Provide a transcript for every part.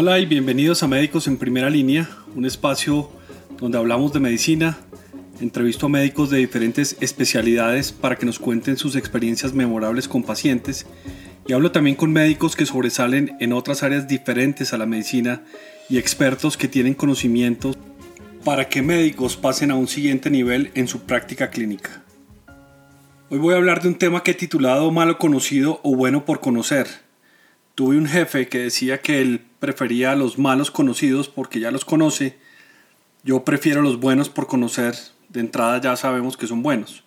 Hola y bienvenidos a Médicos en Primera Línea, un espacio donde hablamos de medicina, entrevisto a médicos de diferentes especialidades para que nos cuenten sus experiencias memorables con pacientes. Y hablo también con médicos que sobresalen en otras áreas diferentes a la medicina y expertos que tienen conocimientos para que médicos pasen a un siguiente nivel en su práctica clínica. Hoy voy a hablar de un tema que he titulado Malo conocido o bueno por conocer. Tuve un jefe que decía que él prefería los malos conocidos porque ya los conoce. Yo prefiero los buenos por conocer. De entrada ya sabemos que son buenos.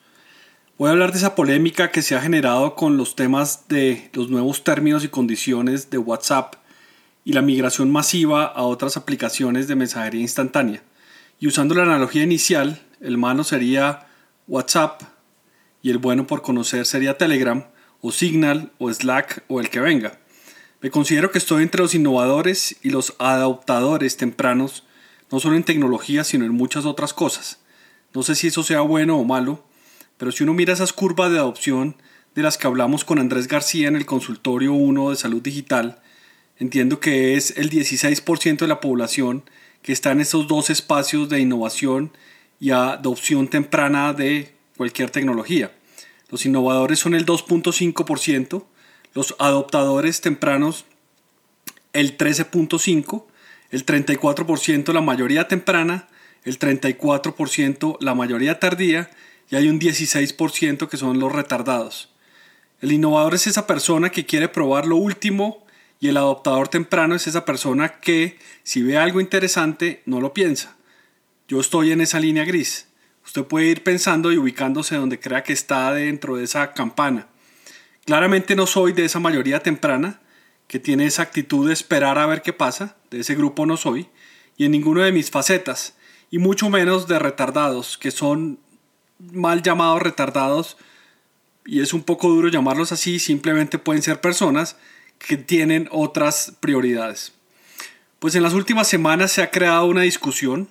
Voy a hablar de esa polémica que se ha generado con los temas de los nuevos términos y condiciones de WhatsApp y la migración masiva a otras aplicaciones de mensajería instantánea. Y usando la analogía inicial, el malo sería WhatsApp y el bueno por conocer sería Telegram o Signal o Slack o el que venga. Me considero que estoy entre los innovadores y los adoptadores tempranos, no solo en tecnología, sino en muchas otras cosas. No sé si eso sea bueno o malo, pero si uno mira esas curvas de adopción de las que hablamos con Andrés García en el consultorio 1 de salud digital, entiendo que es el 16% de la población que está en esos dos espacios de innovación y adopción temprana de cualquier tecnología. Los innovadores son el 2.5%, los adoptadores tempranos el 13.5%, el 34% la mayoría temprana, el 34% la mayoría tardía y hay un 16% que son los retardados. El innovador es esa persona que quiere probar lo último y el adoptador temprano es esa persona que si ve algo interesante no lo piensa. Yo estoy en esa línea gris. Usted puede ir pensando y ubicándose donde crea que está dentro de esa campana. Claramente no soy de esa mayoría temprana que tiene esa actitud de esperar a ver qué pasa, de ese grupo no soy, y en ninguno de mis facetas, y mucho menos de retardados, que son mal llamados retardados, y es un poco duro llamarlos así, simplemente pueden ser personas que tienen otras prioridades. Pues en las últimas semanas se ha creado una discusión,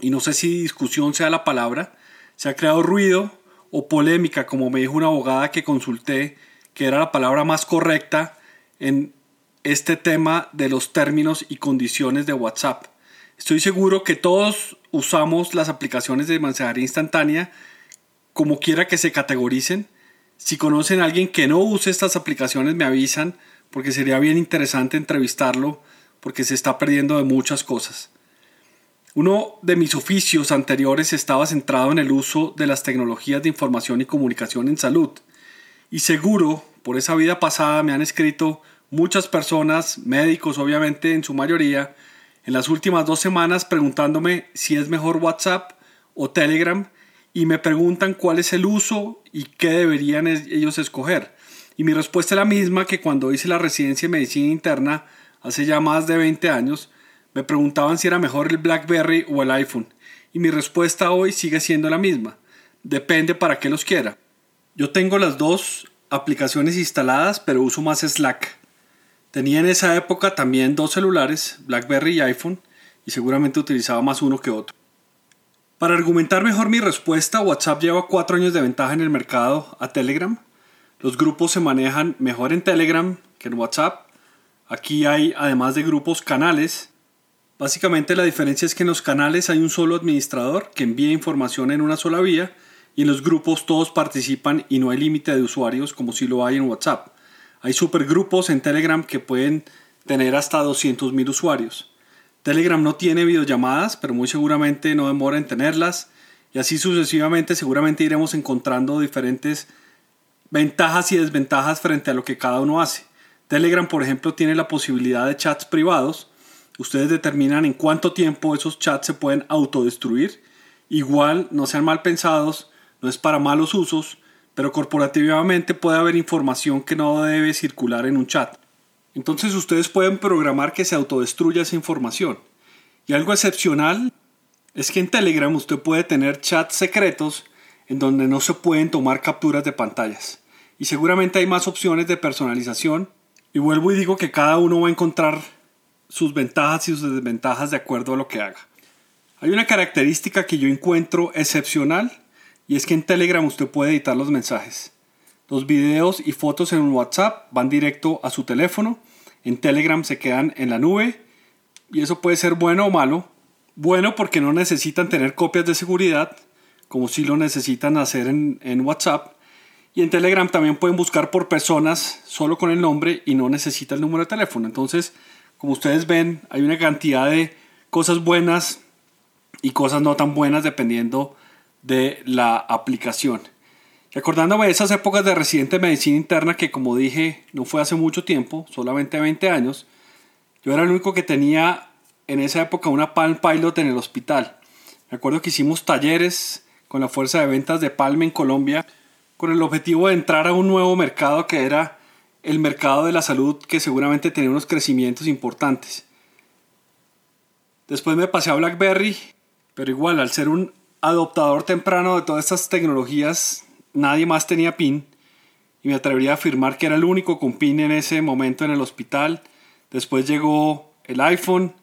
y no sé si discusión sea la palabra, se ha creado ruido o polémica, como me dijo una abogada que consulté, que era la palabra más correcta en este tema de los términos y condiciones de WhatsApp. Estoy seguro que todos usamos las aplicaciones de mensajería instantánea como quiera que se categoricen. Si conocen a alguien que no use estas aplicaciones me avisan porque sería bien interesante entrevistarlo porque se está perdiendo de muchas cosas. Uno de mis oficios anteriores estaba centrado en el uso de las tecnologías de información y comunicación en salud. Y seguro, por esa vida pasada me han escrito muchas personas, médicos obviamente en su mayoría, en las últimas dos semanas preguntándome si es mejor WhatsApp o Telegram y me preguntan cuál es el uso y qué deberían ellos escoger. Y mi respuesta es la misma que cuando hice la residencia en medicina interna hace ya más de 20 años, me preguntaban si era mejor el BlackBerry o el iPhone, y mi respuesta hoy sigue siendo la misma. Depende para qué los quiera. Yo tengo las dos aplicaciones instaladas, pero uso más Slack. Tenía en esa época también dos celulares, BlackBerry y iPhone, y seguramente utilizaba más uno que otro. Para argumentar mejor mi respuesta, WhatsApp lleva cuatro años de ventaja en el mercado a Telegram. Los grupos se manejan mejor en Telegram que en WhatsApp. Aquí hay, además de grupos, canales Básicamente la diferencia es que en los canales hay un solo administrador que envía información en una sola vía y en los grupos todos participan y no hay límite de usuarios como si lo hay en WhatsApp. Hay supergrupos en Telegram que pueden tener hasta 200.000 usuarios. Telegram no tiene videollamadas, pero muy seguramente no demora en tenerlas y así sucesivamente seguramente iremos encontrando diferentes ventajas y desventajas frente a lo que cada uno hace. Telegram, por ejemplo, tiene la posibilidad de chats privados Ustedes determinan en cuánto tiempo esos chats se pueden autodestruir. Igual, no sean mal pensados, no es para malos usos, pero corporativamente puede haber información que no debe circular en un chat. Entonces ustedes pueden programar que se autodestruya esa información. Y algo excepcional es que en Telegram usted puede tener chats secretos en donde no se pueden tomar capturas de pantallas. Y seguramente hay más opciones de personalización. Y vuelvo y digo que cada uno va a encontrar sus ventajas y sus desventajas de acuerdo a lo que haga. Hay una característica que yo encuentro excepcional y es que en Telegram usted puede editar los mensajes. Los videos y fotos en WhatsApp van directo a su teléfono, en Telegram se quedan en la nube y eso puede ser bueno o malo. Bueno porque no necesitan tener copias de seguridad, como si lo necesitan hacer en, en WhatsApp. Y en Telegram también pueden buscar por personas solo con el nombre y no necesita el número de teléfono. Entonces, como ustedes ven, hay una cantidad de cosas buenas y cosas no tan buenas dependiendo de la aplicación. Recordándome esas épocas de residente de medicina interna que como dije no fue hace mucho tiempo, solamente 20 años, yo era el único que tenía en esa época una Palm Pilot en el hospital. Me acuerdo que hicimos talleres con la fuerza de ventas de Palm en Colombia con el objetivo de entrar a un nuevo mercado que era el mercado de la salud que seguramente tenía unos crecimientos importantes. Después me pasé a BlackBerry, pero igual al ser un adoptador temprano de todas estas tecnologías, nadie más tenía PIN y me atrevería a afirmar que era el único con PIN en ese momento en el hospital. Después llegó el iPhone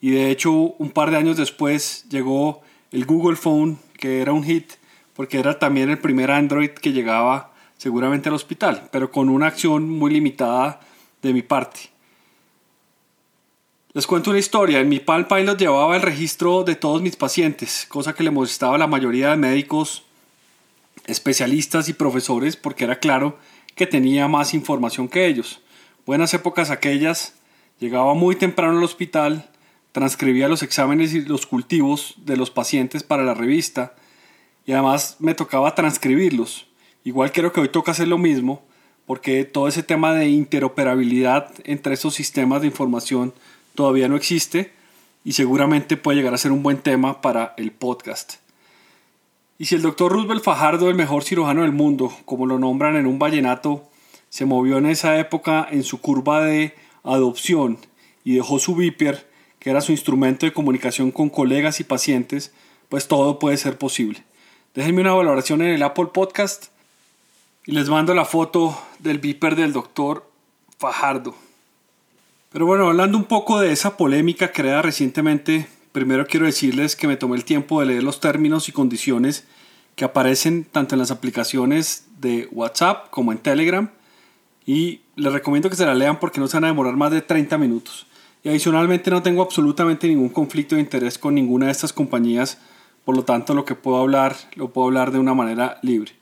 y de hecho un par de años después llegó el Google Phone, que era un hit porque era también el primer Android que llegaba seguramente al hospital, pero con una acción muy limitada de mi parte. Les cuento una historia. En mi Palm Pilot llevaba el registro de todos mis pacientes, cosa que le molestaba a la mayoría de médicos, especialistas y profesores porque era claro que tenía más información que ellos. Buenas épocas aquellas, llegaba muy temprano al hospital, transcribía los exámenes y los cultivos de los pacientes para la revista y además me tocaba transcribirlos. Igual creo que hoy toca hacer lo mismo porque todo ese tema de interoperabilidad entre esos sistemas de información todavía no existe y seguramente puede llegar a ser un buen tema para el podcast. Y si el doctor Roosevelt Fajardo, el mejor cirujano del mundo, como lo nombran en un vallenato, se movió en esa época en su curva de adopción y dejó su Viper, que era su instrumento de comunicación con colegas y pacientes, pues todo puede ser posible. Déjenme una valoración en el Apple Podcast y les mando la foto del Viper del doctor Fajardo. Pero bueno, hablando un poco de esa polémica creada recientemente, primero quiero decirles que me tomé el tiempo de leer los términos y condiciones que aparecen tanto en las aplicaciones de WhatsApp como en Telegram y les recomiendo que se la lean porque no se van a demorar más de 30 minutos. Y adicionalmente no tengo absolutamente ningún conflicto de interés con ninguna de estas compañías, por lo tanto lo que puedo hablar lo puedo hablar de una manera libre.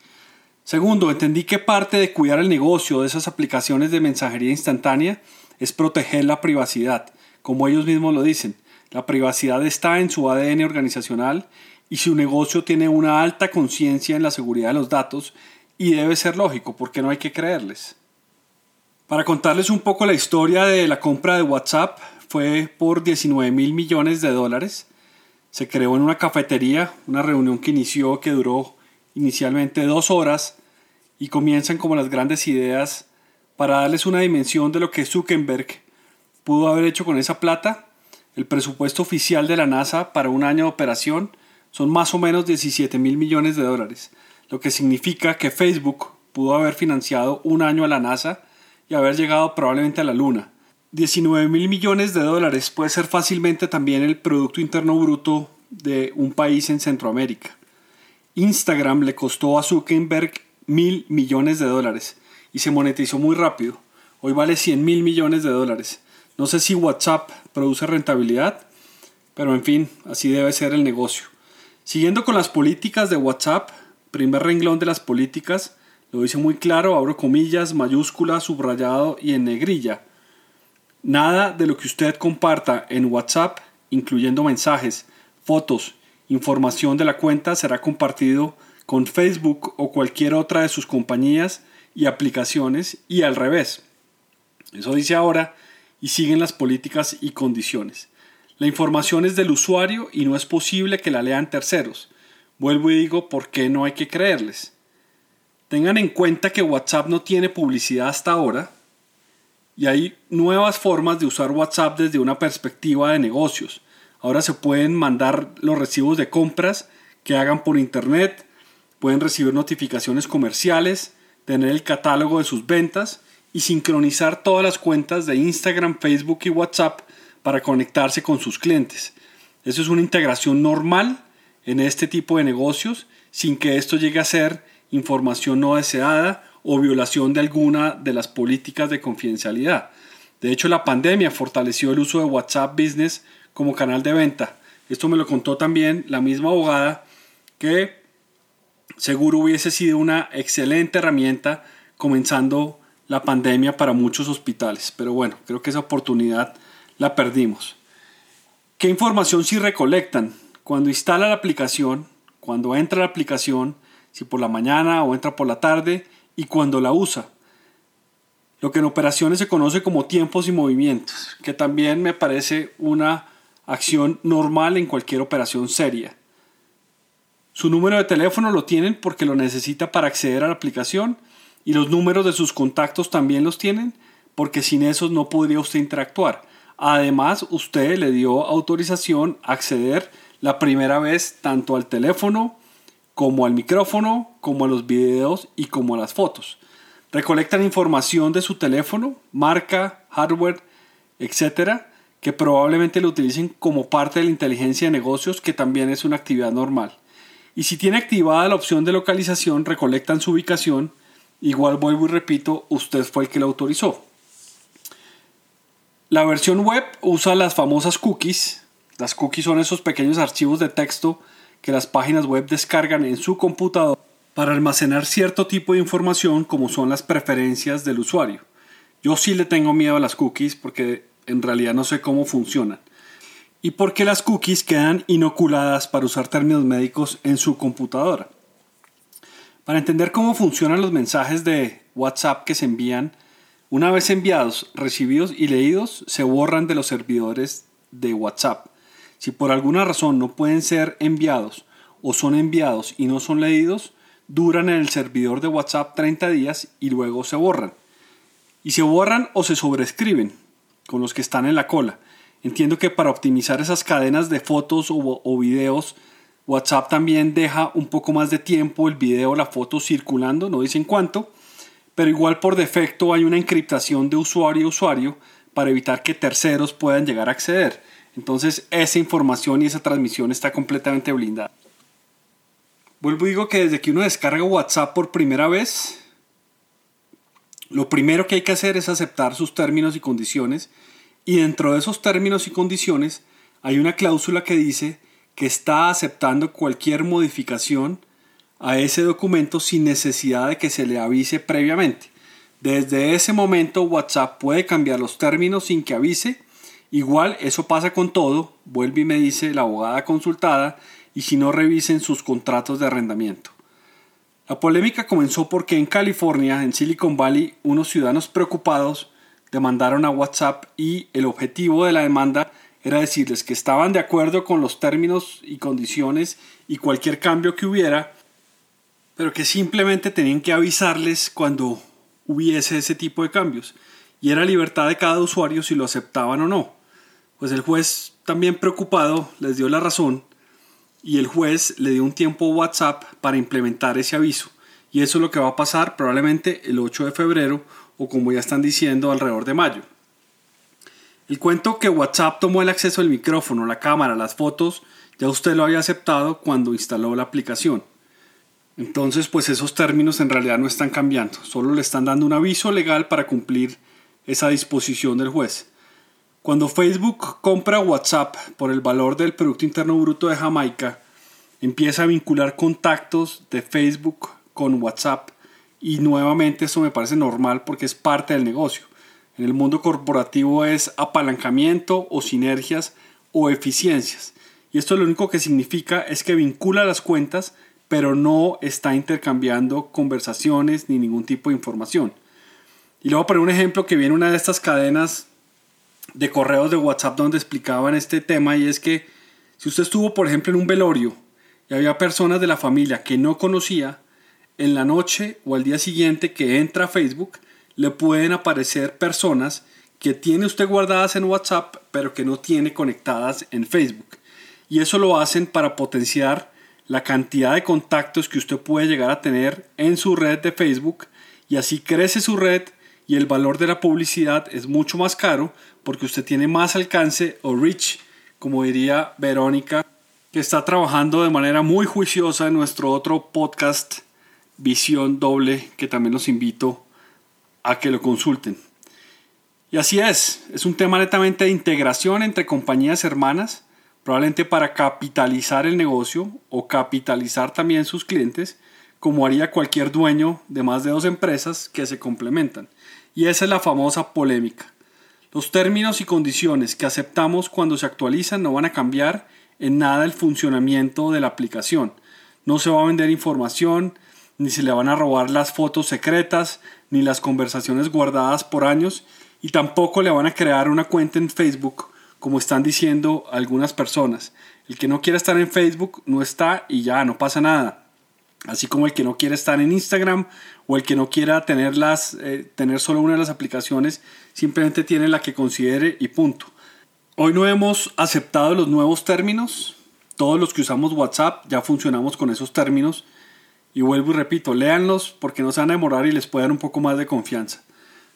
Segundo, entendí que parte de cuidar el negocio de esas aplicaciones de mensajería instantánea es proteger la privacidad, como ellos mismos lo dicen. La privacidad está en su ADN organizacional y su negocio tiene una alta conciencia en la seguridad de los datos y debe ser lógico porque no hay que creerles. Para contarles un poco la historia de la compra de WhatsApp, fue por 19 mil millones de dólares. Se creó en una cafetería, una reunión que inició, que duró inicialmente dos horas y comienzan como las grandes ideas para darles una dimensión de lo que Zuckerberg pudo haber hecho con esa plata. El presupuesto oficial de la NASA para un año de operación son más o menos 17 mil millones de dólares, lo que significa que Facebook pudo haber financiado un año a la NASA y haber llegado probablemente a la Luna. 19 mil millones de dólares puede ser fácilmente también el Producto Interno Bruto de un país en Centroamérica. Instagram le costó a Zuckerberg mil millones de dólares y se monetizó muy rápido. Hoy vale 100 mil millones de dólares. No sé si WhatsApp produce rentabilidad, pero en fin, así debe ser el negocio. Siguiendo con las políticas de WhatsApp, primer renglón de las políticas, lo dice muy claro, abro comillas, mayúscula, subrayado y en negrilla. Nada de lo que usted comparta en WhatsApp, incluyendo mensajes, fotos, información de la cuenta será compartido con Facebook o cualquier otra de sus compañías y aplicaciones y al revés. Eso dice ahora y siguen las políticas y condiciones. La información es del usuario y no es posible que la lean terceros. Vuelvo y digo por qué no hay que creerles. Tengan en cuenta que WhatsApp no tiene publicidad hasta ahora y hay nuevas formas de usar WhatsApp desde una perspectiva de negocios. Ahora se pueden mandar los recibos de compras que hagan por internet, pueden recibir notificaciones comerciales, tener el catálogo de sus ventas y sincronizar todas las cuentas de Instagram, Facebook y WhatsApp para conectarse con sus clientes. Eso es una integración normal en este tipo de negocios sin que esto llegue a ser información no deseada o violación de alguna de las políticas de confidencialidad. De hecho, la pandemia fortaleció el uso de WhatsApp Business como canal de venta. Esto me lo contó también la misma abogada que seguro hubiese sido una excelente herramienta comenzando la pandemia para muchos hospitales. Pero bueno, creo que esa oportunidad la perdimos. ¿Qué información si recolectan? Cuando instala la aplicación, cuando entra la aplicación, si por la mañana o entra por la tarde y cuando la usa. Lo que en operaciones se conoce como tiempos y movimientos, que también me parece una acción normal en cualquier operación seria. Su número de teléfono lo tienen porque lo necesita para acceder a la aplicación y los números de sus contactos también los tienen porque sin esos no podría usted interactuar. Además, usted le dio autorización a acceder la primera vez tanto al teléfono como al micrófono, como a los videos y como a las fotos. Recolectan información de su teléfono, marca, hardware, etcétera, que probablemente lo utilicen como parte de la inteligencia de negocios, que también es una actividad normal. Y si tiene activada la opción de localización, recolectan su ubicación. Igual vuelvo y repito, usted fue el que la autorizó. La versión web usa las famosas cookies. Las cookies son esos pequeños archivos de texto que las páginas web descargan en su computador para almacenar cierto tipo de información como son las preferencias del usuario. Yo sí le tengo miedo a las cookies porque en realidad no sé cómo funcionan y por qué las cookies quedan inoculadas para usar términos médicos en su computadora. Para entender cómo funcionan los mensajes de WhatsApp que se envían, una vez enviados, recibidos y leídos, se borran de los servidores de WhatsApp. Si por alguna razón no pueden ser enviados o son enviados y no son leídos, duran en el servidor de WhatsApp 30 días y luego se borran. Y se borran o se sobrescriben con los que están en la cola. Entiendo que para optimizar esas cadenas de fotos o, videos, WhatsApp también deja un poco más de tiempo el video o la foto circulando, no dicen cuánto, pero igual por defecto hay una encriptación de usuario a usuario para evitar que terceros puedan llegar a acceder. Entonces esa información y esa transmisión está completamente blindada. Vuelvo y digo que desde que uno descarga WhatsApp por primera vez, lo primero que hay que hacer es aceptar sus términos y condiciones y dentro de esos términos y condiciones hay una cláusula que dice que está aceptando cualquier modificación a ese documento sin necesidad de que se le avise previamente. Desde ese momento WhatsApp puede cambiar los términos sin que avise. Igual eso pasa con todo, vuelve y me dice la abogada consultada, y si no revisen sus contratos de arrendamiento. La polémica comenzó porque en California, en Silicon Valley, unos ciudadanos preocupados demandaron a WhatsApp y el objetivo de la demanda era decirles que estaban de acuerdo con los términos y condiciones y cualquier cambio que hubiera, pero que simplemente tenían que avisarles cuando hubiese ese tipo de cambios. Y era libertad de cada usuario si lo aceptaban o no. Pues el juez, también preocupado, les dio la razón y el juez le dio un tiempo WhatsApp para implementar ese aviso. Y eso es lo que va a pasar probablemente el 8 de febrero o como ya están diciendo alrededor de mayo. El cuento que WhatsApp tomó el acceso al micrófono, la cámara, las fotos, ya usted lo había aceptado cuando instaló la aplicación. Entonces, pues esos términos en realidad no están cambiando, solo le están dando un aviso legal para cumplir esa disposición del juez. Cuando Facebook compra WhatsApp por el valor del Producto Interno Bruto de Jamaica, empieza a vincular contactos de Facebook con WhatsApp y nuevamente eso me parece normal porque es parte del negocio. En el mundo corporativo es apalancamiento o sinergias o eficiencias. Y esto lo único que significa es que vincula las cuentas, pero no está intercambiando conversaciones ni ningún tipo de información. Y luego poner un ejemplo que viene una de estas cadenas de correos de WhatsApp donde explicaban este tema y es que si usted estuvo, por ejemplo, en un velorio y había personas de la familia que no conocía, en la noche o al día siguiente que entra a Facebook, le pueden aparecer personas que tiene usted guardadas en WhatsApp, pero que no tiene conectadas en Facebook. Y eso lo hacen para potenciar la cantidad de contactos que usted puede llegar a tener en su red de Facebook y así crece su red y el valor de la publicidad es mucho más caro porque usted tiene más alcance o reach, como diría Verónica, que está trabajando de manera muy juiciosa en nuestro otro podcast visión doble que también los invito a que lo consulten. Y así es, es un tema netamente de integración entre compañías hermanas, probablemente para capitalizar el negocio o capitalizar también sus clientes, como haría cualquier dueño de más de dos empresas que se complementan. Y esa es la famosa polémica. Los términos y condiciones que aceptamos cuando se actualizan no van a cambiar en nada el funcionamiento de la aplicación. No se va a vender información, ni se le van a robar las fotos secretas, ni las conversaciones guardadas por años, y tampoco le van a crear una cuenta en Facebook, como están diciendo algunas personas. El que no quiera estar en Facebook no está y ya, no pasa nada. Así como el que no quiere estar en Instagram o el que no quiera tener, las, eh, tener solo una de las aplicaciones, simplemente tiene la que considere y punto. Hoy no hemos aceptado los nuevos términos. Todos los que usamos WhatsApp ya funcionamos con esos términos. Y vuelvo y repito, léanlos porque no se van a demorar y les puede dar un poco más de confianza.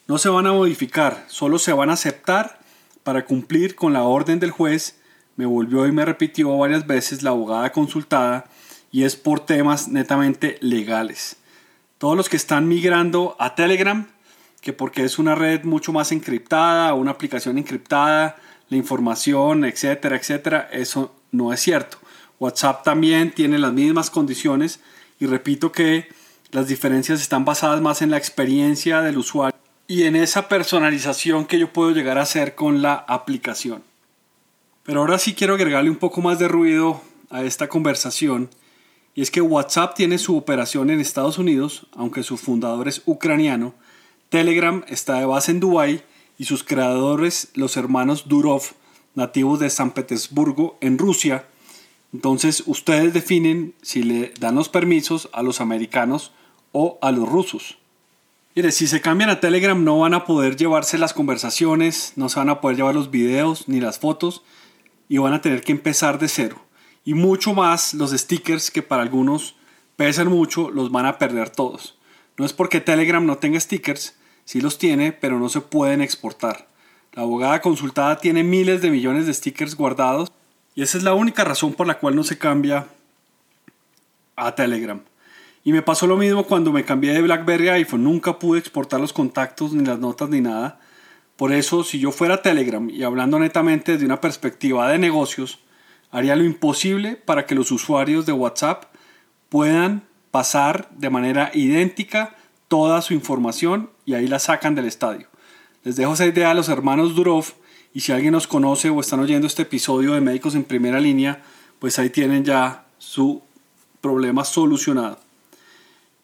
No se van a modificar, solo se van a aceptar para cumplir con la orden del juez. Me volvió y me repitió varias veces la abogada consultada y es por temas netamente legales. Todos los que están migrando a Telegram, que porque es una red mucho más encriptada, una aplicación encriptada, la información, etcétera, etcétera, eso no es cierto. WhatsApp también tiene las mismas condiciones y repito que las diferencias están basadas más en la experiencia del usuario y en esa personalización que yo puedo llegar a hacer con la aplicación. Pero ahora sí quiero agregarle un poco más de ruido a esta conversación y es que WhatsApp tiene su operación en Estados Unidos, aunque su fundador es ucraniano, Telegram está de base en Dubái y sus creadores, los hermanos Durov, nativos de San Petersburgo, en Rusia. Entonces ustedes definen si le dan los permisos a los americanos o a los rusos. Mire, si se cambian a Telegram no van a poder llevarse las conversaciones, no se van a poder llevar los videos ni las fotos y van a tener que empezar de cero y mucho más los stickers que para algunos pesan mucho, los van a perder todos. No es porque Telegram no tenga stickers, sí los tiene, pero no se pueden exportar. La abogada consultada tiene miles de millones de stickers guardados y esa es la única razón por la cual no se cambia a Telegram. Y me pasó lo mismo cuando me cambié de BlackBerry a iPhone. Nunca pude exportar los contactos, ni las notas, ni nada. Por eso, si yo fuera Telegram y hablando netamente desde una perspectiva de negocios, haría lo imposible para que los usuarios de WhatsApp puedan pasar de manera idéntica toda su información y ahí la sacan del estadio. Les dejo esa idea a los hermanos Durov y si alguien nos conoce o están oyendo este episodio de Médicos en Primera Línea, pues ahí tienen ya su problema solucionado.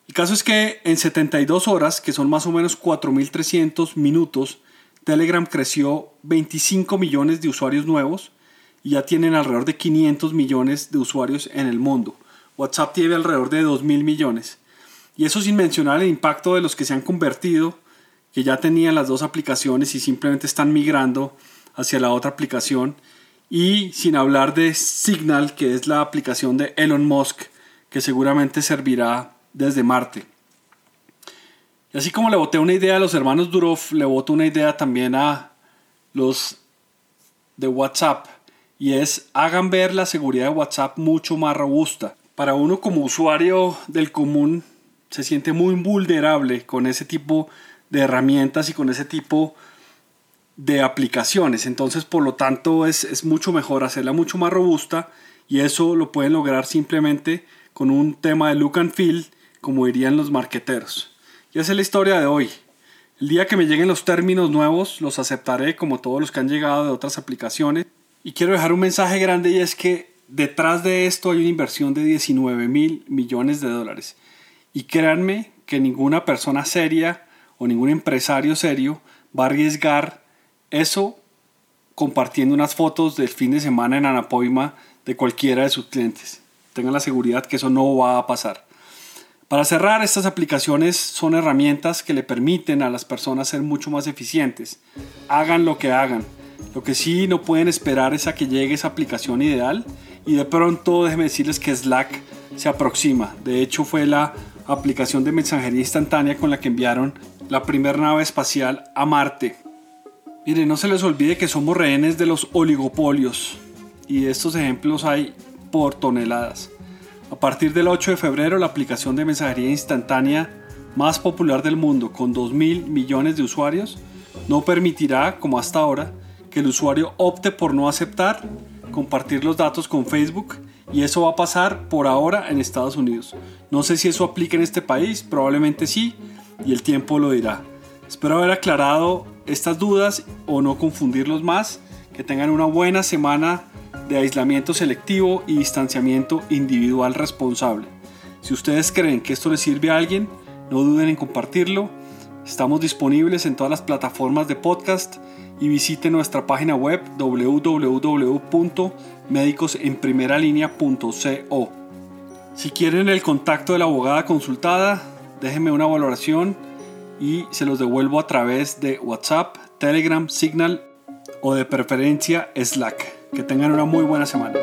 El caso es que en 72 horas, que son más o menos 4.300 minutos, Telegram creció 25 millones de usuarios nuevos y ya tienen alrededor de 500 millones de usuarios en el mundo. WhatsApp tiene alrededor de 2 mil millones. Y eso sin mencionar el impacto de los que se han convertido, que ya tenían las dos aplicaciones y simplemente están migrando hacia la otra aplicación. Y sin hablar de Signal, que es la aplicación de Elon Musk, que seguramente servirá desde Marte. Y así como le boté una idea a los hermanos Durov, le boto una idea también a los de WhatsApp y es hagan ver la seguridad de WhatsApp mucho más robusta. Para uno como usuario del común se siente muy vulnerable con ese tipo de herramientas y con ese tipo de aplicaciones. Entonces, por lo tanto, es, es mucho mejor hacerla mucho más robusta y eso lo pueden lograr simplemente con un tema de look and feel, como dirían los marqueteros. Y esa es la historia de hoy. El día que me lleguen los términos nuevos, los aceptaré como todos los que han llegado de otras aplicaciones y quiero dejar un mensaje grande y es que detrás de esto hay una inversión de 19 mil millones de dólares. Y créanme que ninguna persona seria o ningún empresario serio va a arriesgar eso compartiendo unas fotos del fin de semana en Anapoima de cualquiera de sus clientes. Tengan la seguridad que eso no va a pasar. Para cerrar, estas aplicaciones son herramientas que le permiten a las personas ser mucho más eficientes. Hagan lo que hagan lo que sí no pueden esperar es a que llegue esa aplicación ideal y de pronto déjenme decirles que Slack se aproxima. De hecho fue la aplicación de mensajería instantánea con la que enviaron la primera nave espacial a Marte. Miren, no se les olvide que somos rehenes de los oligopolios y estos ejemplos hay por toneladas. A partir del 8 de febrero, la aplicación de mensajería instantánea más popular del mundo, con 2 mil millones de usuarios, no permitirá, como hasta ahora, que el usuario opte por no aceptar compartir los datos con Facebook y eso va a pasar por ahora en Estados Unidos. No sé si eso aplica en este país, probablemente sí, y el tiempo lo dirá. Espero haber aclarado estas dudas o no confundirlos más. Que tengan una buena semana de aislamiento selectivo y distanciamiento individual responsable. Si ustedes creen que esto les sirve a alguien, no duden en compartirlo. Estamos disponibles en todas las plataformas de podcast y visite nuestra página web www.medicosenprimeralinea.co. Si quieren el contacto de la abogada consultada, déjenme una valoración y se los devuelvo a través de WhatsApp, Telegram, Signal o de preferencia Slack. Que tengan una muy buena semana.